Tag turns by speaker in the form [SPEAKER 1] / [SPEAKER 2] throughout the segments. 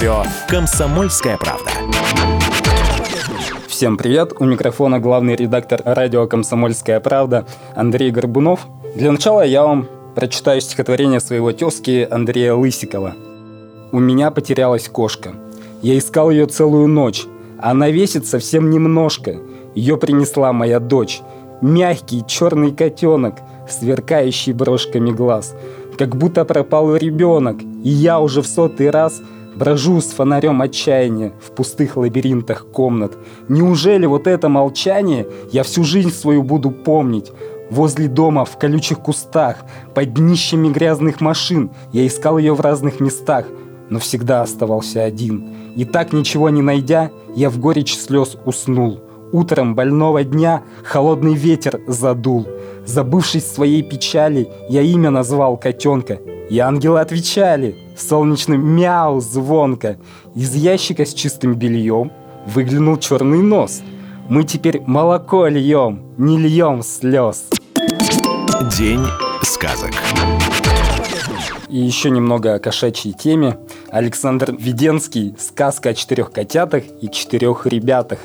[SPEAKER 1] Радио «Комсомольская правда».
[SPEAKER 2] Всем привет! У микрофона главный редактор радио «Комсомольская правда» Андрей Горбунов. Для начала я вам прочитаю стихотворение своего тезки Андрея Лысикова. «У меня потерялась кошка. Я искал ее целую ночь. Она весит совсем немножко. Ее принесла моя дочь. Мягкий черный котенок, сверкающий брошками глаз. Как будто пропал ребенок, и я уже в сотый раз Брожу с фонарем отчаяния в пустых лабиринтах комнат. Неужели вот это молчание я всю жизнь свою буду помнить? Возле дома, в колючих кустах, под днищами грязных машин я искал ее в разных местах, но всегда оставался один. И так ничего не найдя, я в горечь слез уснул. Утром больного дня холодный ветер задул. Забывшись своей печали, я имя назвал котенка. И ангелы отвечали солнечным мяу звонко. Из ящика с чистым бельем выглянул черный нос. Мы теперь молоко льем, не льем слез.
[SPEAKER 1] День сказок.
[SPEAKER 2] И еще немного о кошачьей теме. Александр Веденский «Сказка о четырех котятах и четырех ребятах».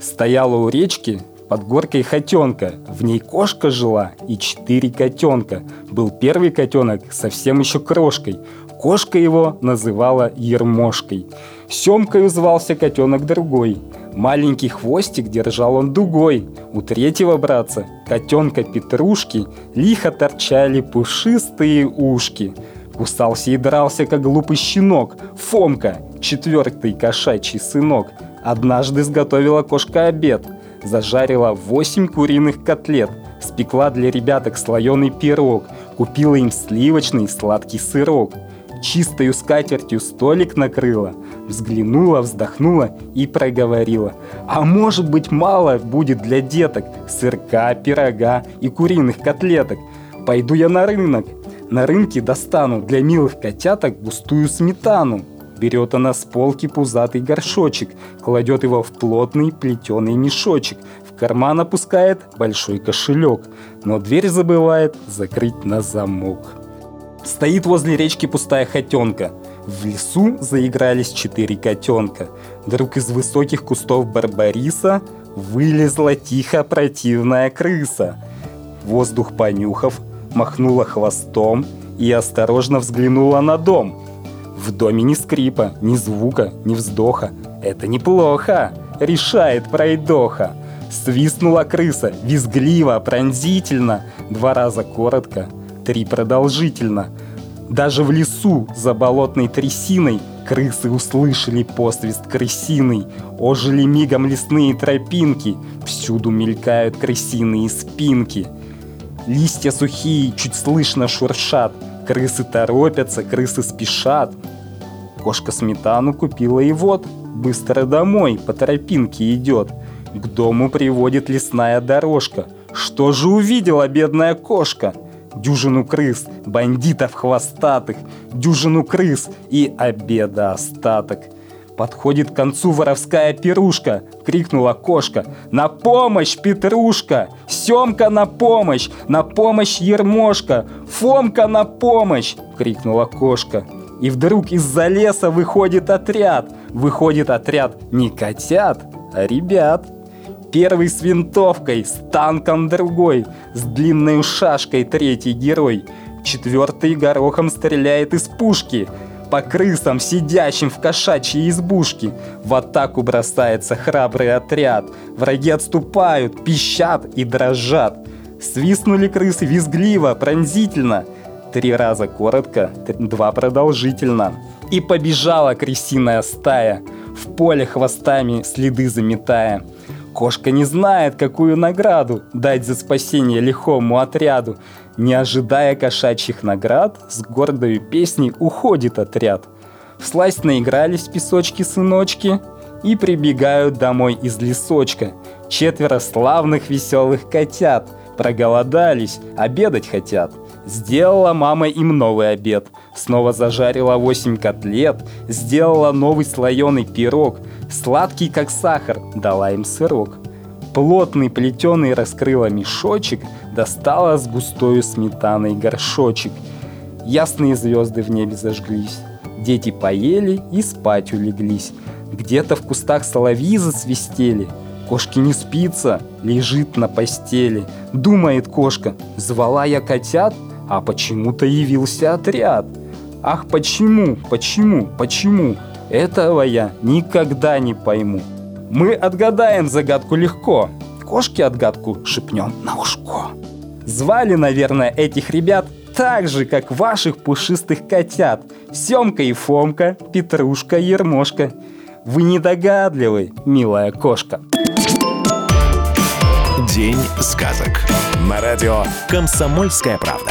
[SPEAKER 2] Стояла у речки под горкой хотенка. В ней кошка жила и четыре котенка. Был первый котенок совсем еще крошкой. Кошка его называла Ермошкой. Семкой звался котенок другой. Маленький хвостик держал он дугой. У третьего братца, котенка Петрушки, лихо торчали пушистые ушки. Кусался и дрался, как глупый щенок. Фомка, четвертый кошачий сынок. Однажды сготовила кошка обед. Зажарила восемь куриных котлет. Спекла для ребяток слоеный пирог. Купила им сливочный сладкий сырок. Чистою скатертью столик накрыла. Взглянула, вздохнула и проговорила. А может быть мало будет для деток сырка, пирога и куриных котлеток. Пойду я на рынок. На рынке достану для милых котяток густую сметану. Берет она с полки пузатый горшочек, кладет его в плотный плетеный мешочек, в карман опускает большой кошелек, но дверь забывает закрыть на замок. Стоит возле речки пустая хотенка. В лесу заигрались четыре котенка. Вдруг из высоких кустов барбариса вылезла тихо противная крыса. Воздух понюхав, махнула хвостом и осторожно взглянула на дом – в доме ни скрипа, ни звука, ни вздоха. Это неплохо, решает пройдоха. Свистнула крыса, визгливо, пронзительно, два раза коротко, три продолжительно. Даже в лесу за болотной трясиной крысы услышали посвист крысиный, ожили мигом лесные тропинки, всюду мелькают крысиные спинки. Листья сухие чуть слышно шуршат, крысы торопятся, крысы спешат, Кошка сметану купила и вот, быстро домой, по тропинке идет. К дому приводит лесная дорожка. Что же увидела бедная кошка? Дюжину крыс, бандитов хвостатых, дюжину крыс и обеда остаток. Подходит к концу воровская пирушка, крикнула кошка. На помощь, Петрушка! Семка на помощь! На помощь, Ермошка! Фомка на помощь! крикнула кошка. И вдруг из-за леса выходит отряд. Выходит отряд не котят, а ребят. Первый с винтовкой, с танком другой, с длинной шашкой третий герой. Четвертый горохом стреляет из пушки. По крысам, сидящим в кошачьей избушке. В атаку бросается храбрый отряд. Враги отступают, пищат и дрожат. Свистнули крысы визгливо, пронзительно – Три раза коротко, два продолжительно. И побежала крысиная стая, в поле хвостами следы заметая. Кошка не знает, какую награду дать за спасение лихому отряду. Не ожидая кошачьих наград, с гордой песней уходит отряд. Всласть наигрались песочки-сыночки и прибегают домой из лесочка. Четверо славных веселых котят проголодались, обедать хотят – Сделала мама им новый обед. Снова зажарила 8 котлет. Сделала новый слоеный пирог. Сладкий, как сахар, дала им сырок. Плотный плетеный раскрыла мешочек, достала с густою сметаной горшочек. Ясные звезды в небе зажглись. Дети поели и спать улеглись. Где-то в кустах соловьи засвистели. Кошке не спится, лежит на постели. Думает кошка, звала я котят, а почему-то явился отряд. Ах, почему, почему, почему? Этого я никогда не пойму. Мы отгадаем загадку легко. Кошке отгадку шепнем на ушко. Звали, наверное, этих ребят так же, как ваших пушистых котят. Семка и Фомка, Петрушка, Ермошка. Вы недогадливы, милая кошка.
[SPEAKER 1] День сказок. На радио «Комсомольская правда».